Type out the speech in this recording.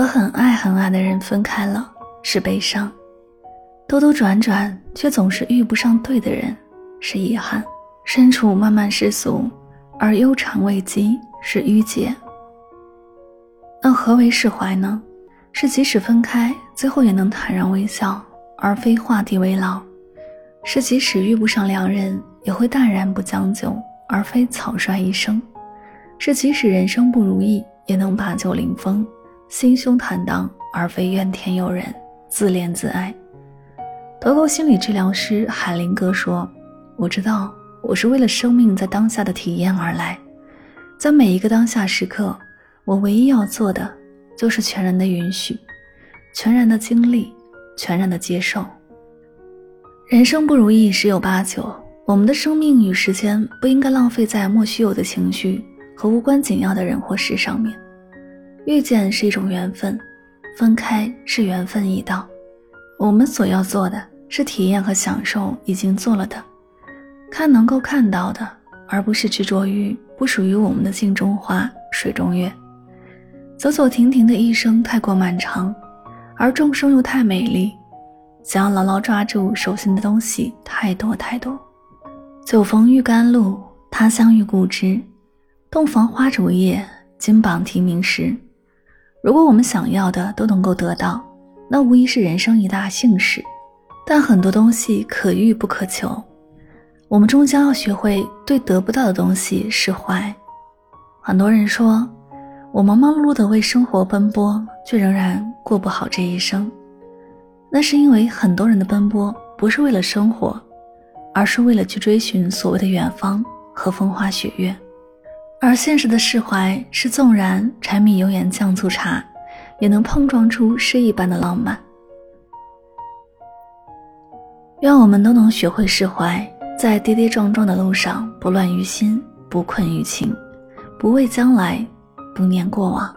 和很爱很爱的人分开了是悲伤，兜兜转转却总是遇不上对的人是遗憾，身处漫漫世俗而忧肠未及是郁结。那何为释怀呢？是即使分开，最后也能坦然微笑，而非画地为牢；是即使遇不上良人，也会淡然不将就，而非草率一生；是即使人生不如意，也能把酒临风，心胸坦荡，而非怨天尤人，自怜自哀。德国心理治疗师海林格说：“我知道，我是为了生命在当下的体验而来，在每一个当下时刻。”我唯一要做的，就是全然的允许，全然的经历，全然的接受。人生不如意十有八九，我们的生命与时间不应该浪费在莫须有的情绪和无关紧要的人或事上面。遇见是一种缘分，分开是缘分已到。我们所要做的是体验和享受已经做了的，看能够看到的，而不是执着于不属于我们的镜中花、水中月。走走停停的一生太过漫长，而众生又太美丽，想要牢牢抓住手心的东西太多太多。酒逢玉甘露，他乡遇故知，洞房花烛夜，金榜题名时。如果我们想要的都能够得到，那无疑是人生一大幸事。但很多东西可遇不可求，我们终将要学会对得不到的东西释怀。很多人说。我忙忙碌碌的为生活奔波，却仍然过不好这一生。那是因为很多人的奔波不是为了生活，而是为了去追寻所谓的远方和风花雪月。而现实的释怀是，纵然柴米油盐酱醋茶，也能碰撞出诗一般的浪漫。愿我们都能学会释怀，在跌跌撞撞的路上，不乱于心，不困于情，不畏将来。不念过往。